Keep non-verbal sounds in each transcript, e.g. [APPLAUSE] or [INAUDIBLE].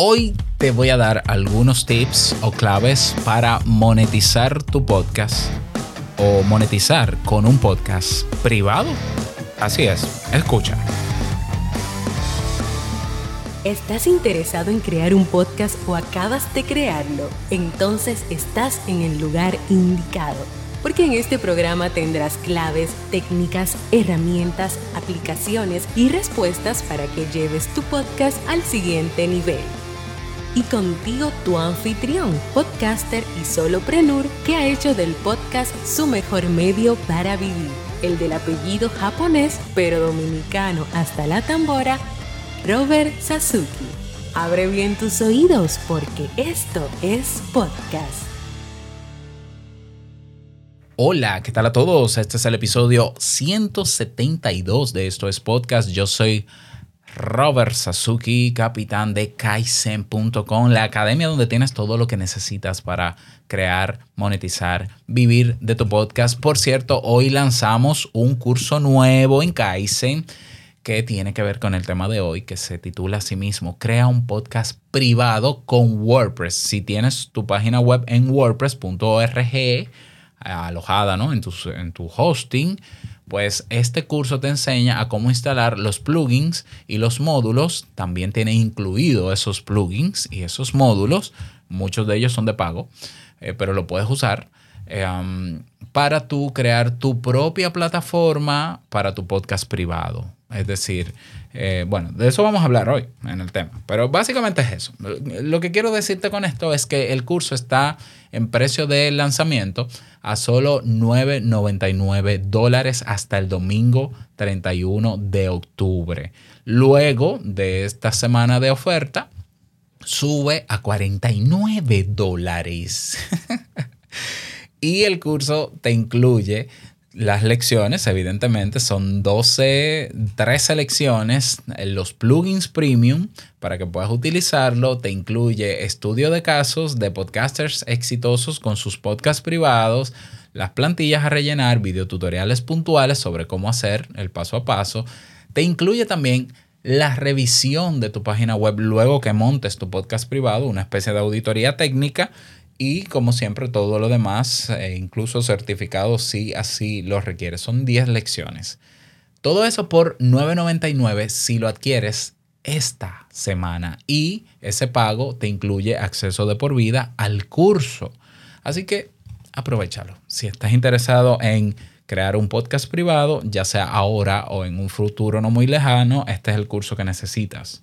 Hoy te voy a dar algunos tips o claves para monetizar tu podcast o monetizar con un podcast privado. Así es, escucha. ¿Estás interesado en crear un podcast o acabas de crearlo? Entonces estás en el lugar indicado, porque en este programa tendrás claves, técnicas, herramientas, aplicaciones y respuestas para que lleves tu podcast al siguiente nivel y contigo tu anfitrión, podcaster y soloprenur que ha hecho del podcast su mejor medio para vivir, el del apellido japonés pero dominicano hasta la tambora, Robert Sasuki. Abre bien tus oídos porque esto es podcast. Hola, ¿qué tal a todos? Este es el episodio 172 de Esto es Podcast. Yo soy Robert Sasuki, capitán de Kaizen.com, la academia donde tienes todo lo que necesitas para crear, monetizar, vivir de tu podcast. Por cierto, hoy lanzamos un curso nuevo en Kaizen que tiene que ver con el tema de hoy, que se titula a sí mismo, Crea un podcast privado con WordPress. Si tienes tu página web en wordpress.org, alojada ¿no? en, tu, en tu hosting, pues este curso te enseña a cómo instalar los plugins y los módulos. También tiene incluido esos plugins y esos módulos. Muchos de ellos son de pago, eh, pero lo puedes usar um, para tú crear tu propia plataforma para tu podcast privado. Es decir, eh, bueno, de eso vamos a hablar hoy en el tema, pero básicamente es eso. Lo que quiero decirte con esto es que el curso está en precio de lanzamiento a solo 9.99 dólares hasta el domingo 31 de octubre. Luego de esta semana de oferta, sube a 49 dólares. [LAUGHS] y el curso te incluye las lecciones, evidentemente, son 12, 13 lecciones, los plugins premium para que puedas utilizarlo. Te incluye estudio de casos de podcasters exitosos con sus podcasts privados, las plantillas a rellenar, videotutoriales puntuales sobre cómo hacer el paso a paso. Te incluye también la revisión de tu página web luego que montes tu podcast privado, una especie de auditoría técnica y como siempre, todo lo demás, eh, incluso certificados, si así lo requiere. Son 10 lecciones. Todo eso por 9.99 si lo adquieres esta semana. Y ese pago te incluye acceso de por vida al curso. Así que aprovechalo. Si estás interesado en crear un podcast privado, ya sea ahora o en un futuro no muy lejano, este es el curso que necesitas.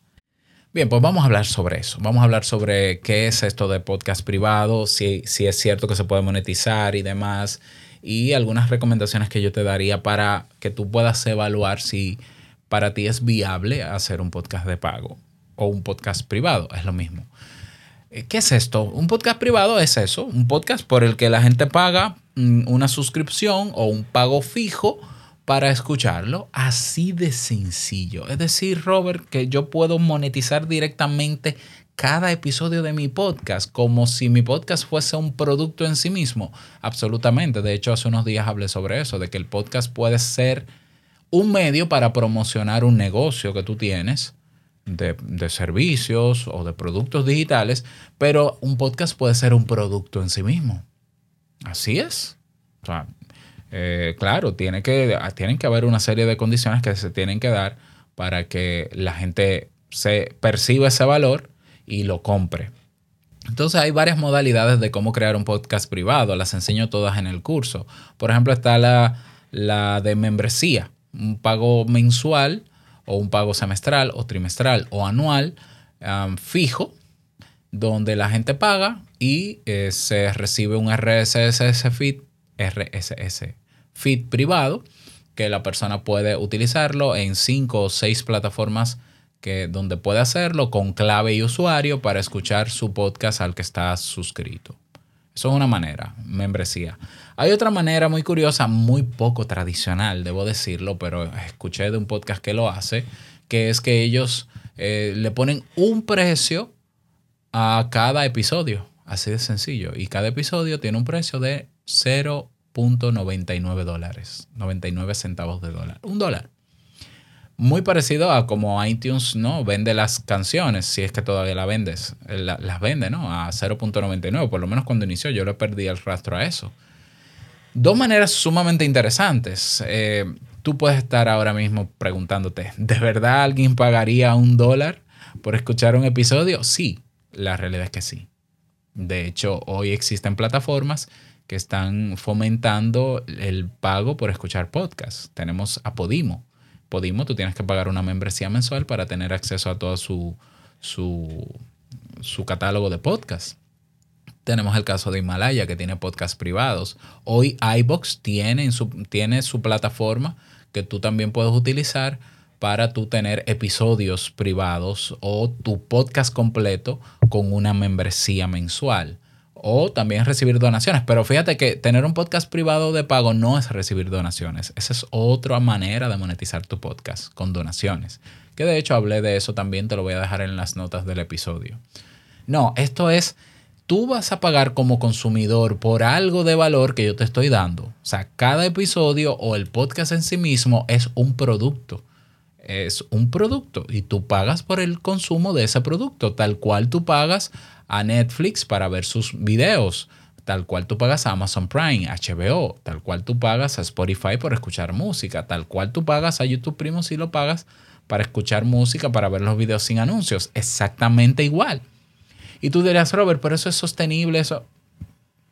Bien, pues vamos a hablar sobre eso. Vamos a hablar sobre qué es esto de podcast privado, si, si es cierto que se puede monetizar y demás, y algunas recomendaciones que yo te daría para que tú puedas evaluar si para ti es viable hacer un podcast de pago o un podcast privado, es lo mismo. Eh, ¿Qué es esto? Un podcast privado es eso, un podcast por el que la gente paga mm, una suscripción o un pago fijo para escucharlo, así de sencillo. Es decir, Robert, que yo puedo monetizar directamente cada episodio de mi podcast como si mi podcast fuese un producto en sí mismo. Absolutamente. De hecho, hace unos días hablé sobre eso, de que el podcast puede ser un medio para promocionar un negocio que tú tienes. De, servicios o de productos digitales, pero un podcast puede ser un producto en sí mismo. Así es. O sea, eh, claro, tiene que, tienen que haber una serie de condiciones que se tienen que dar para que la gente se perciba ese valor y lo compre. Entonces hay varias modalidades de cómo crear un podcast privado, las enseño todas en el curso. Por ejemplo, está la, de membresía, un pago mensual o un pago semestral o trimestral o anual fijo, donde la gente paga y eh, se recibe un RSS feed, RSS feed privado que la persona puede utilizarlo en cinco o seis plataformas que, donde puede hacerlo con clave y usuario para escuchar su podcast al que está suscrito. Eso es una manera, membresía. Hay otra manera muy curiosa, muy poco tradicional, debo decirlo, pero escuché de un podcast que lo hace, que es que ellos eh, le ponen un precio a cada episodio, así de sencillo, y cada episodio tiene un precio de 0 .99 dólares, 99 centavos de dólar, un dólar. Muy parecido a como iTunes no vende las canciones, si es que todavía la vendes, las vende, ¿no? A 0.99, por lo menos cuando inició, yo le perdí el rastro a eso. Dos maneras sumamente interesantes. Eh, tú puedes estar ahora mismo preguntándote, ¿de verdad alguien pagaría un dólar por escuchar un episodio? Sí, la realidad es que sí. De hecho, hoy existen plataformas que están fomentando el pago por escuchar podcasts. Tenemos a Podimo Podimo, tú tienes que pagar una membresía mensual para tener acceso a todo su, su, catálogo de podcasts. Tenemos el caso de Himalaya, que tiene podcasts privados. Hoy iBox tiene, su, tiene su plataforma que tú también puedes utilizar para tú tener episodios privados o tu podcast completo con una membresía mensual o también recibir donaciones. Pero fíjate que tener un podcast privado de pago no es recibir donaciones. Esa es otra manera de monetizar tu podcast con donaciones. Que de hecho hablé de eso también, te lo voy a dejar en las notas del episodio. No, esto es, tú vas a pagar como consumidor por algo de valor que yo te estoy dando. O sea, cada episodio o el podcast en sí mismo es un producto. Es un producto y tú pagas por el consumo de ese producto, tal cual tú pagas a Netflix para ver sus videos, tal cual tú pagas a Amazon Prime, HBO, tal cual tú pagas a Spotify por escuchar música, tal cual tú pagas a YouTube Primo si lo pagas para escuchar música, para ver los videos sin anuncios, exactamente igual. Y tú dirás, Robert, pero eso es sostenible, eso...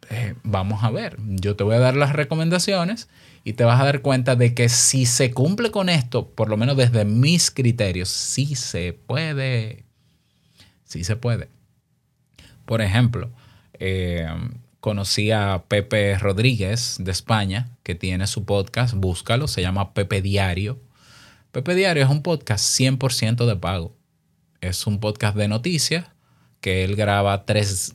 Eh, vamos a ver, yo te voy a dar las recomendaciones y te vas a dar cuenta de que si se cumple con esto, por lo menos desde mis criterios, sí se puede. Sí se puede. Por ejemplo, eh, conocí a Pepe Rodríguez de España, que tiene su podcast, búscalo, se llama Pepe Diario. Pepe Diario es un podcast 100% de pago. Es un podcast de noticias que él graba tres,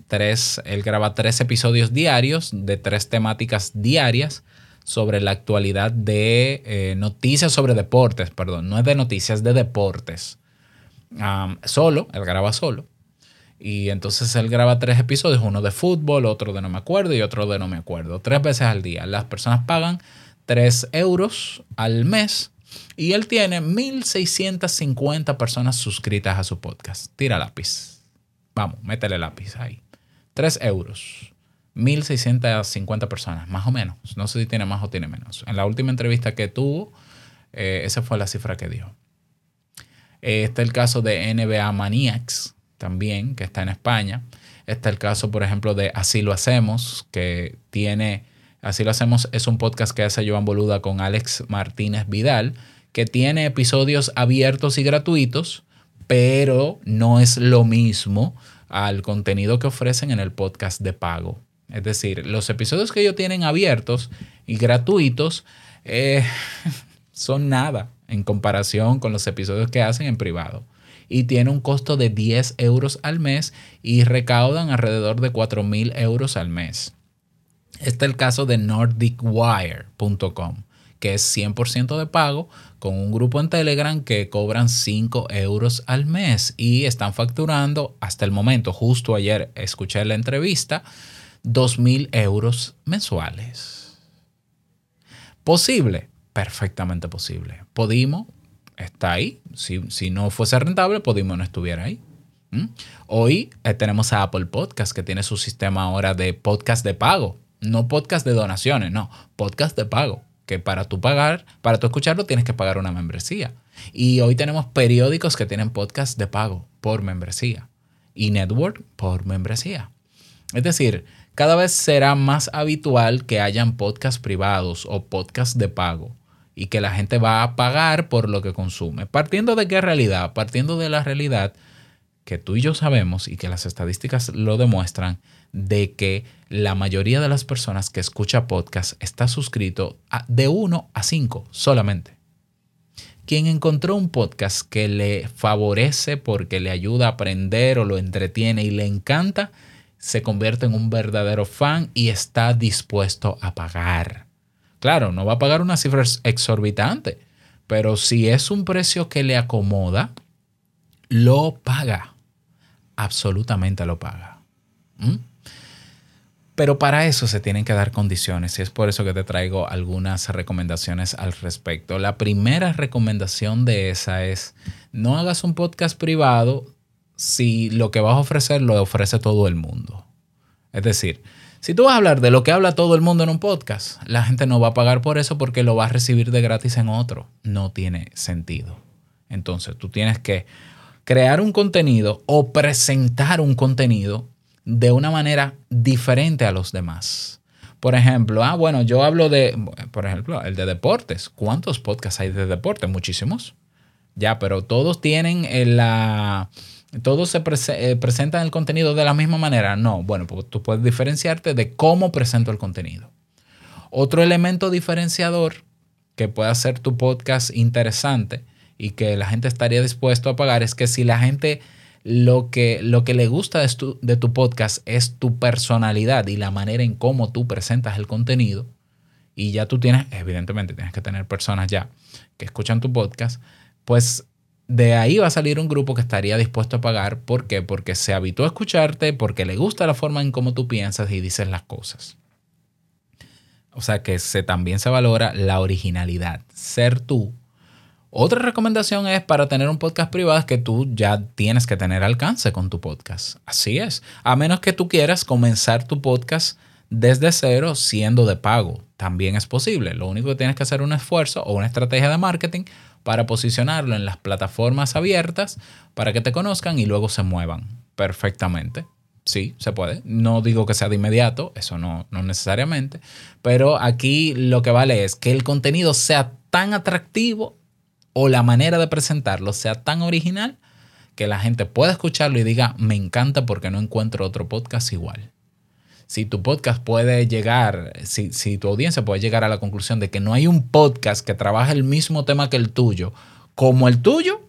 él graba tres episodios diarios de tres temáticas diarias sobre la actualidad de eh, noticias sobre deportes, perdón, no es de noticias, de deportes. solo, él graba solo. Y entonces él graba tres episodios, uno de fútbol, otro de no me acuerdo y otro de no me acuerdo, tres veces al día. Las personas pagan 3 euros al mes y él tiene 1.650 personas suscritas a su podcast. Tira lápiz. Vamos, métele lápiz ahí. 3 euros. 1.650 personas, más o menos. No sé si tiene más o tiene menos. En la última entrevista que tuvo, eh, esa fue la cifra que dio. Este es el caso de NBA Maniacs, también, que está en España. Está el caso, por ejemplo, de Así lo hacemos, que tiene, Así lo hacemos es un podcast que hace Joan Boluda con Alex Martínez Vidal, que tiene episodios abiertos y gratuitos, pero no es lo mismo al contenido que ofrecen en el podcast de pago. Es decir, los episodios que ellos tienen abiertos y gratuitos eh, [LAUGHS] son nada en comparación con los episodios que hacen en privado y tiene un costo de 10 euros al mes y recaudan alrededor de 4 mil euros al mes. Este es el caso de NordicWire.com, que es 100% de pago con un grupo en Telegram que cobran 5 euros al mes y están facturando hasta el momento, justo ayer escuché la entrevista, 2 mil euros mensuales. ¿Posible? Perfectamente posible. Podimo está ahí. Si, no fuese rentable, Podimo no estuviera ahí. ¿Mm? Hoy eh, tenemos a Apple Podcast, que tiene su sistema ahora de podcast de pago. No podcast de donaciones, no, podcast de pago. Que para tú pagar, para tú escucharlo, tienes que pagar una membresía. Y hoy tenemos periódicos que tienen podcast de pago por membresía. Y network por membresía. Es decir, cada vez será más habitual que hayan podcasts privados o podcasts de pago y que la gente va a pagar por lo que consume. Partiendo de qué realidad? Partiendo de la realidad que tú y yo sabemos y que las estadísticas lo demuestran de que la mayoría de las personas que escucha podcast está suscrito de 1 a 5 solamente. Quien encontró un podcast que le favorece porque le ayuda a aprender o lo entretiene y le encanta, se convierte en un verdadero fan y está dispuesto a pagar. Claro, no va a pagar una cifra exorbitante, pero si es un precio que le acomoda, lo paga. Absolutamente lo paga. ¿Mm? Pero para eso se tienen que dar condiciones y es por eso que te traigo algunas recomendaciones al respecto. La primera recomendación de esa es no hagas un podcast privado si lo que vas a ofrecer lo ofrece todo el mundo. Es decir, si tú vas a hablar de lo que habla todo el mundo en un podcast, la gente no va a pagar por eso porque lo va a recibir de gratis en otro. No tiene sentido. Entonces, tú tienes que crear un contenido o presentar un contenido de una manera diferente a los demás. Por ejemplo, ah, bueno, yo hablo de, por ejemplo, el de deportes. ¿Cuántos podcasts hay de deportes? Muchísimos. Ya, pero todos tienen la todos se eh, presentan el contenido de la misma manera. No, bueno, pues tú puedes diferenciarte de cómo presento el contenido. Otro elemento diferenciador que puede hacer tu podcast interesante y que la gente estaría dispuesto a pagar es que si la gente lo que, lo que le gusta de tu, de tu podcast es tu personalidad y la manera en cómo tú presentas el contenido, y ya tú tienes, evidentemente tienes que tener personas ya que escuchan tu podcast, pues de ahí va a salir un grupo que estaría dispuesto a pagar. ¿Por qué? Porque se habitúa a escucharte, porque le gusta la forma en cómo tú piensas y dices las cosas. O sea que se, también se valora la originalidad, ser tú. Otra recomendación es para tener un podcast privado que tú ya tienes que tener alcance con tu podcast. Así es. A menos que tú quieras comenzar tu podcast desde cero siendo de pago. También es posible. Lo único que tienes que hacer es un esfuerzo o una estrategia de marketing para posicionarlo en las plataformas abiertas para que te conozcan y luego se muevan perfectamente. Sí, se puede. No digo que sea de inmediato, eso no, no necesariamente, pero aquí lo que vale es que el contenido sea tan atractivo o la manera de presentarlo sea tan original que la gente pueda escucharlo y diga, me encanta porque no encuentro otro podcast igual si tu podcast puede llegar, si, tu audiencia puede llegar a la conclusión de que no hay un podcast que trabaje el mismo tema que el tuyo, como el tuyo,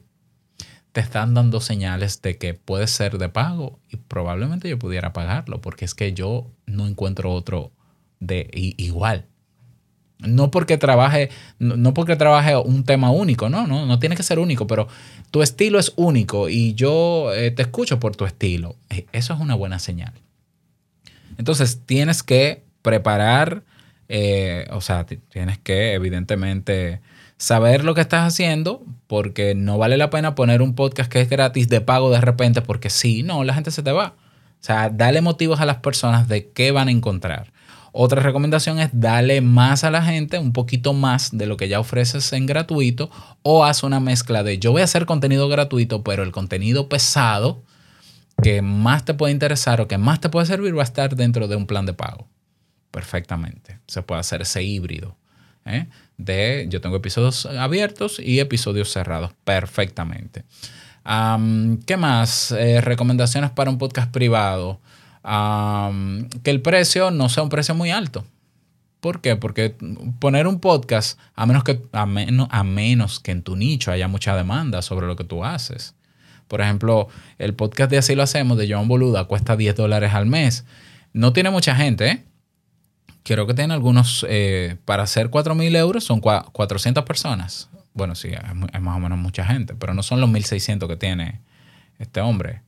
te están dando señales de que puede ser de pago y probablemente yo pudiera pagarlo, porque es que yo no encuentro otro de igual. No porque trabaje, no porque trabaje un tema único, no, no, no tiene que ser único, pero tu estilo es único y yo eh, te escucho por tu estilo. E, eso es una buena señal. Entonces tienes que preparar, eh, o sea, tienes que evidentemente saber lo que estás haciendo porque no vale la pena poner un podcast que es gratis de pago de repente porque sí, no, la gente se te va. O sea, dale motivos a las personas de qué van a encontrar. Otra recomendación es darle más a la gente, un poquito más de lo que ya ofreces en gratuito, o haz una mezcla de yo voy a hacer contenido gratuito, pero el contenido pesado que más te puede interesar o que más te puede servir va a estar dentro de un plan de pago. Perfectamente. Se puede hacer ese híbrido. ¿eh? De yo tengo episodios abiertos y episodios cerrados. Perfectamente. ¿Qué más? Eh, recomendaciones para un podcast privado. Que el precio no sea un precio muy alto. ¿Por qué? Porque poner un podcast, a menos, que, a menos que en tu nicho haya mucha demanda sobre lo que tú haces, por ejemplo, el podcast de Así lo hacemos de Joan Boluda cuesta 10 dólares al mes. No tiene mucha gente, ¿eh? Creo que tiene algunos, eh, para hacer 4 mil euros son 400 personas. Bueno, sí, es, más o menos mucha gente, pero no son los 1600 que tiene este hombre.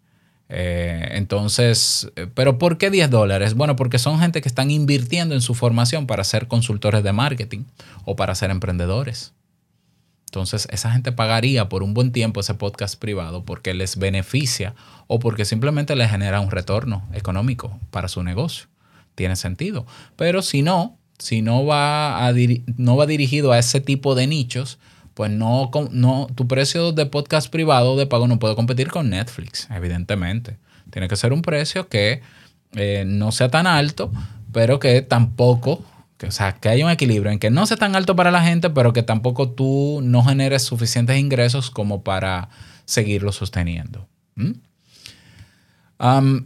Eh, entonces, eh, ¿pero por qué 10 dólares? Bueno, porque son gente que están invirtiendo en su formación para ser consultores de marketing o para ser emprendedores. Entonces, esa gente pagaría por un buen tiempo ese podcast privado porque les beneficia o porque simplemente les genera un retorno económico para su negocio. Tiene sentido. Pero si no, si no va, a no va dirigido a ese tipo de nichos, pues no, no, tu precio de podcast privado de pago no puede competir con Netflix, evidentemente. Tiene que ser un precio que eh, no sea tan alto, pero que tampoco o sea, que haya un equilibrio en que no sea tan alto para la gente, pero que tampoco tú no generes suficientes ingresos como para seguirlo sosteniendo.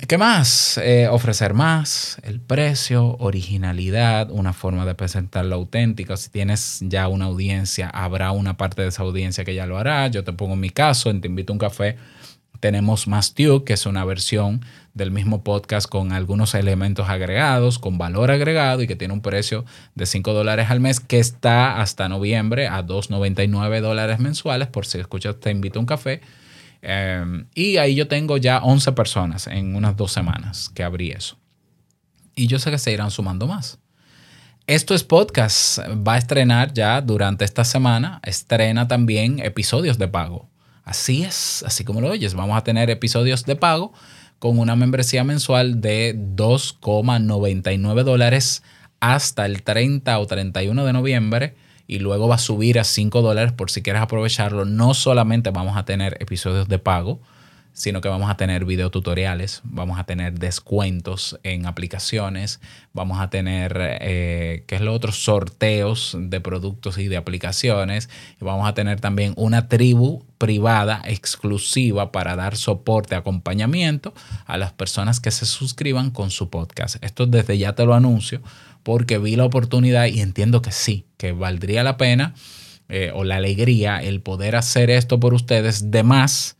¿Qué más? Eh, ofrecer más, el precio, originalidad, una forma de presentarlo auténtica. Si tienes ya una audiencia, habrá una parte de esa audiencia que ya lo hará. Yo te pongo mi caso, en Te invito a un café tenemos Mastiu, que es una versión del mismo podcast con algunos elementos agregados, con valor agregado y que tiene un precio de 5 dólares al mes que está hasta noviembre a 2,99 dólares mensuales por si escuchas Te invito a un café. Em, y ahí yo tengo ya 11 personas en unas dos semanas que abrí eso. Y yo sé que se irán sumando más. Esto es podcast. Va a estrenar ya durante esta semana. Estrena también episodios de pago. Así es, así como lo oyes. Vamos a tener episodios de pago con una membresía mensual de 2,99 dólares hasta el 30 o 31 de noviembre y luego va a subir a 5 dólares por si quieres aprovecharlo. No solamente vamos a tener episodios de pago, sino que vamos a tener videotutoriales, vamos a tener descuentos en aplicaciones, vamos a tener, eh, ¿qué es lo otro? Sorteos de productos y de aplicaciones. Y vamos a tener también una tribu privada exclusiva para dar soporte, acompañamiento a las personas que se suscriban con su podcast. Esto desde ya te lo anuncio porque vi la oportunidad y entiendo que sí, que valdría la pena eh, o la alegría el poder hacer esto por ustedes de más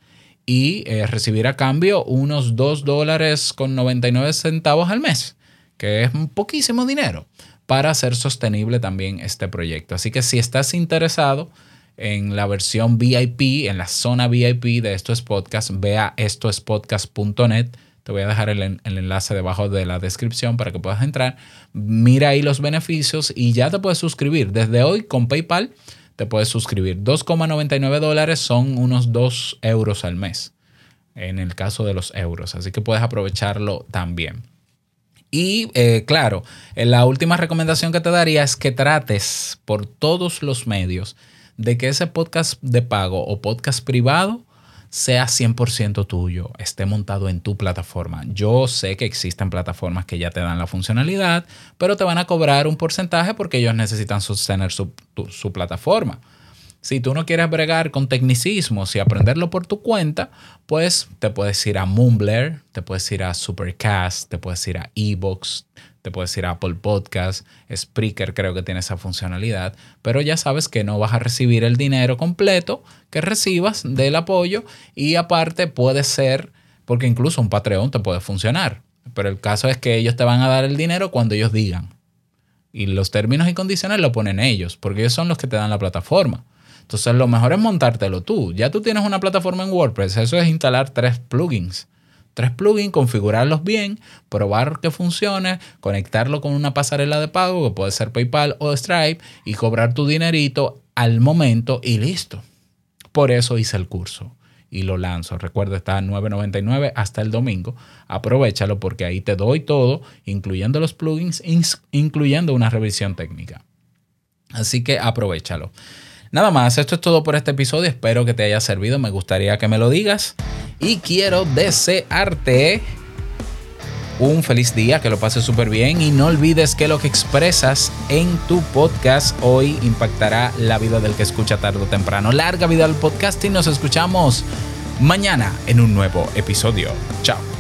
y eh, recibir a cambio unos 2 dólares con 99 centavos al mes, que es poquísimo dinero para hacer sostenible también este proyecto. Así que si estás interesado en la versión VIP, en la zona VIP de Esto es Podcast, ve estoespodcast.net. Te voy a dejar el, enlace debajo de la descripción para que puedas entrar. Mira ahí los beneficios y ya te puedes suscribir. Desde hoy con PayPal te puedes suscribir. 2,99 dólares son unos 2 euros al mes, en el caso de los euros. Así que puedes aprovecharlo también. Y eh, claro, la última recomendación que te daría es que trates por todos los medios de que ese podcast de pago o podcast privado sea 100% tuyo, esté montado en tu plataforma. Yo sé que existen plataformas que ya te dan la funcionalidad, pero te van a cobrar un porcentaje porque ellos necesitan sostener su, su plataforma. Si tú no quieres bregar con tecnicismos y aprenderlo por tu cuenta, pues te puedes ir a Mumbler, te puedes ir a Supercast, te puedes ir a Evox, te puedes ir a Apple Podcast, Spreaker creo que tiene esa funcionalidad, pero ya sabes que no vas a recibir el dinero completo que recibas del apoyo y aparte puede ser, porque incluso un Patreon te puede funcionar, pero el caso es que ellos te van a dar el dinero cuando ellos digan. Y los términos y condiciones lo ponen ellos, porque ellos son los que te dan la plataforma. Entonces lo mejor es montártelo tú. Ya tú tienes una plataforma en WordPress, eso es instalar tres plugins tres plugins, configurarlos bien, probar que funcione, conectarlo con una pasarela de pago que puede ser PayPal o Stripe y cobrar tu dinerito al momento y listo. Por eso hice el curso y lo lanzo. Recuerda, está a 9.99 hasta el domingo. Aprovechalo porque ahí te doy todo, incluyendo los plugins, incluyendo una revisión técnica. Así que aprovechalo. Nada más, esto es todo por este episodio. Espero que te haya servido. Me gustaría que me lo digas. Y quiero desearte un feliz día, que lo pases súper bien. Y no olvides que lo que expresas en tu podcast hoy impactará la vida del que escucha tarde o temprano. Larga vida al podcast y nos escuchamos mañana en un nuevo episodio. Chao.